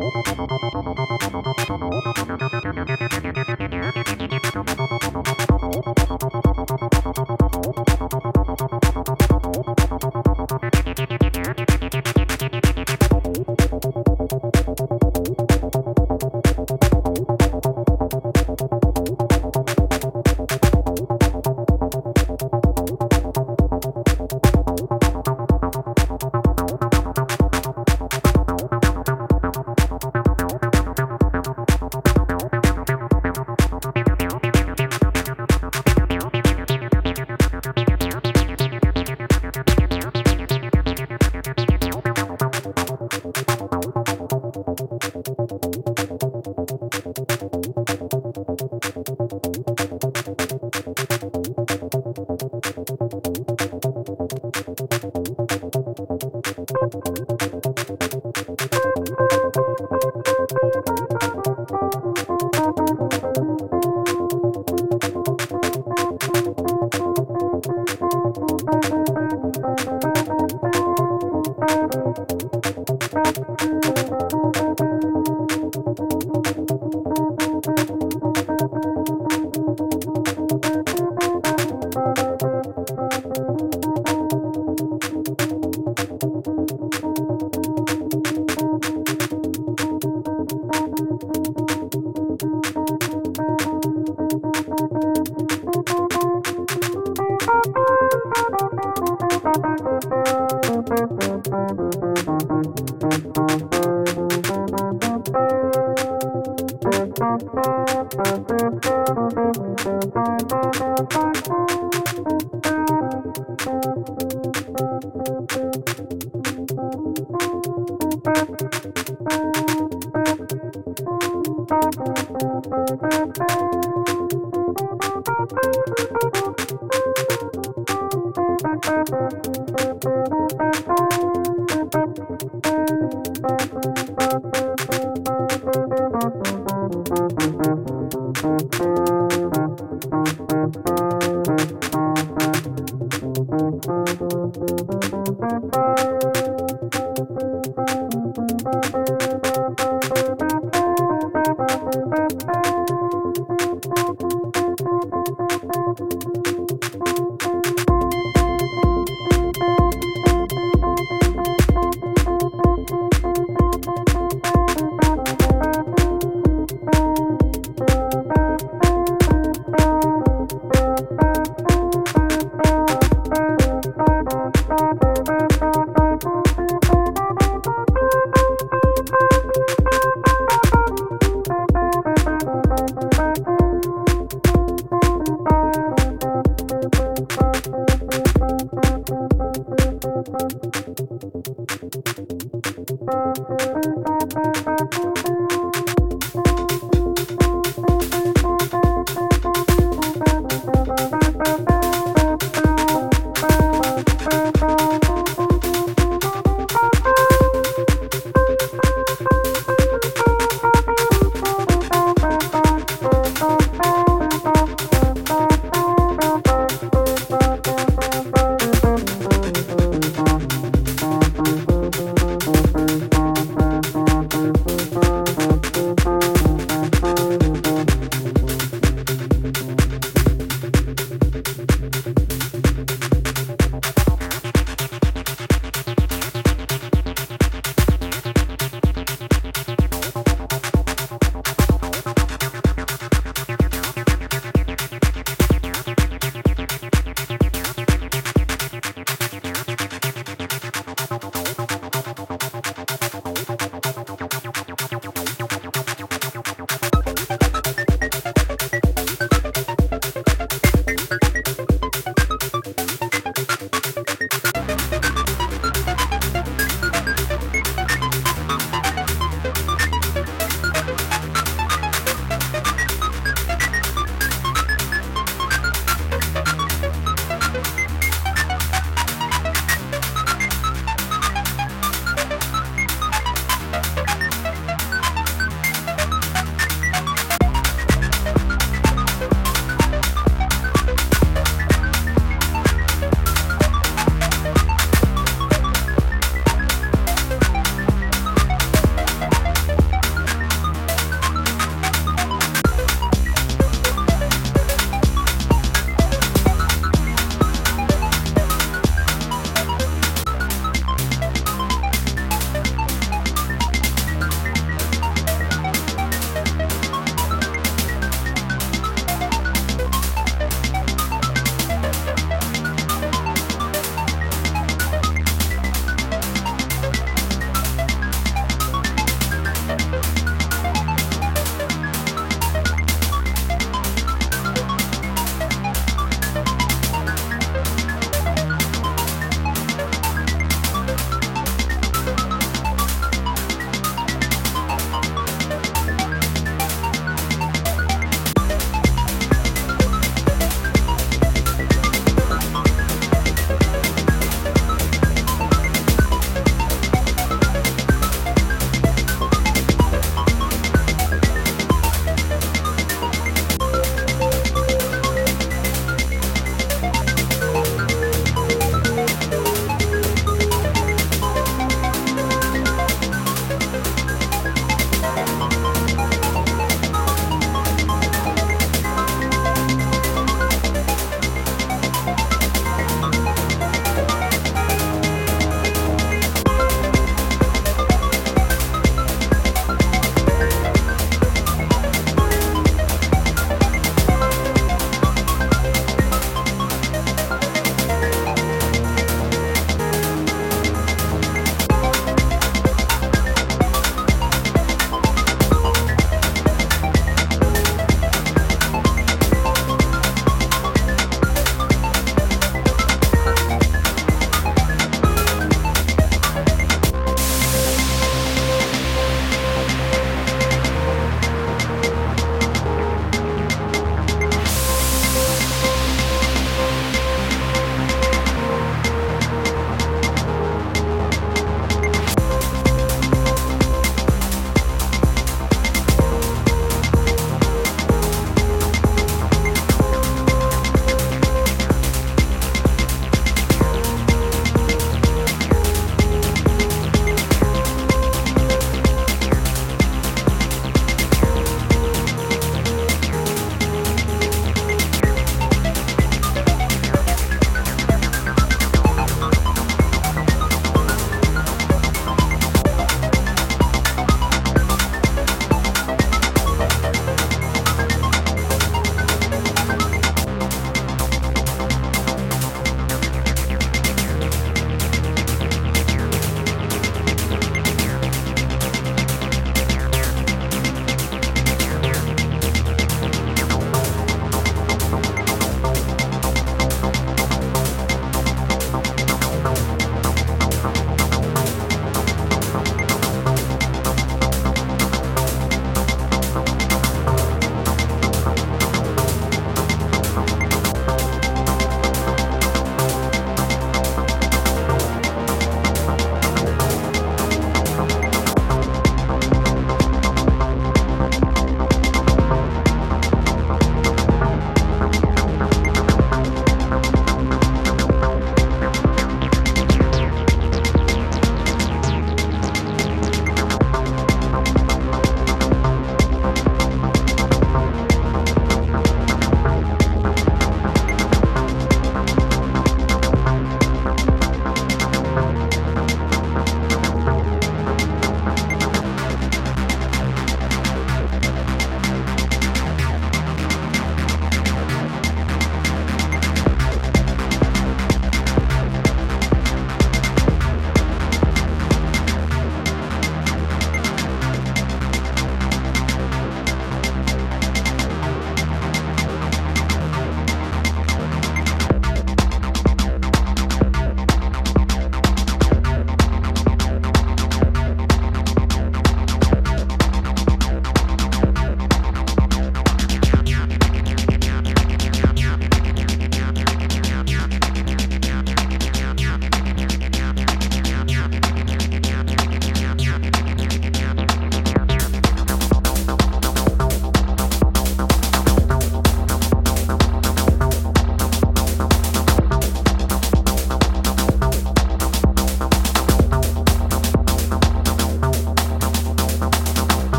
どどどどどどど。